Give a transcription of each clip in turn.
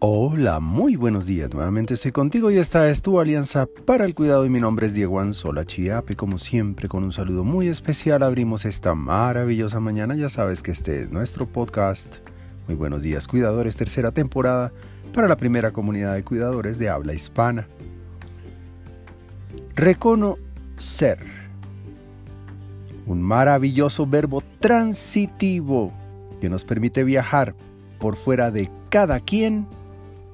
Hola, muy buenos días. Nuevamente estoy contigo y esta es tu alianza para el cuidado y mi nombre es Diego Anzola Chiape. Como siempre, con un saludo muy especial abrimos esta maravillosa mañana. Ya sabes que este es nuestro podcast. Muy buenos días, cuidadores, tercera temporada para la primera comunidad de cuidadores de habla hispana. Reconocer. Un maravilloso verbo transitivo que nos permite viajar por fuera de cada quien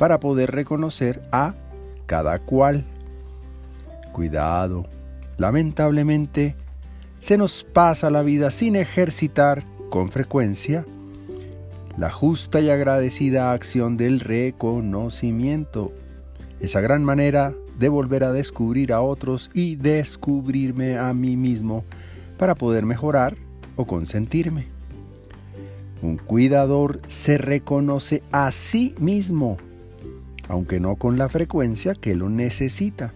para poder reconocer a cada cual. Cuidado, lamentablemente se nos pasa la vida sin ejercitar con frecuencia la justa y agradecida acción del reconocimiento, esa gran manera de volver a descubrir a otros y descubrirme a mí mismo para poder mejorar o consentirme. Un cuidador se reconoce a sí mismo aunque no con la frecuencia que lo necesita.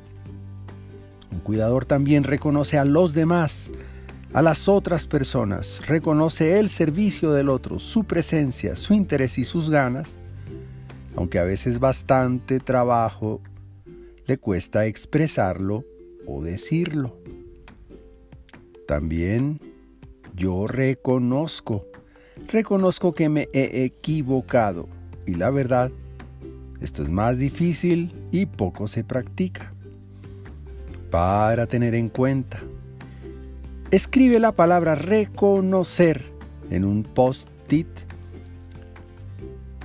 Un cuidador también reconoce a los demás, a las otras personas, reconoce el servicio del otro, su presencia, su interés y sus ganas, aunque a veces bastante trabajo le cuesta expresarlo o decirlo. También yo reconozco, reconozco que me he equivocado y la verdad esto es más difícil y poco se practica. Para tener en cuenta, escribe la palabra reconocer en un post-it.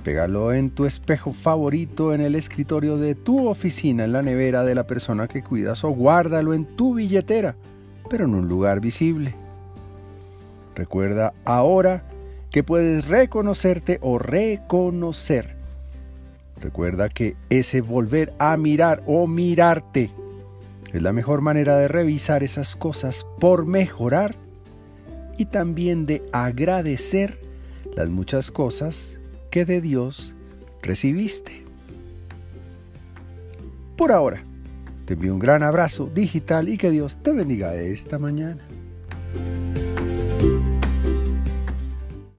Pégalo en tu espejo favorito en el escritorio de tu oficina, en la nevera de la persona que cuidas o guárdalo en tu billetera, pero en un lugar visible. Recuerda ahora que puedes reconocerte o reconocer Recuerda que ese volver a mirar o mirarte es la mejor manera de revisar esas cosas por mejorar y también de agradecer las muchas cosas que de Dios recibiste. Por ahora, te envío un gran abrazo digital y que Dios te bendiga esta mañana.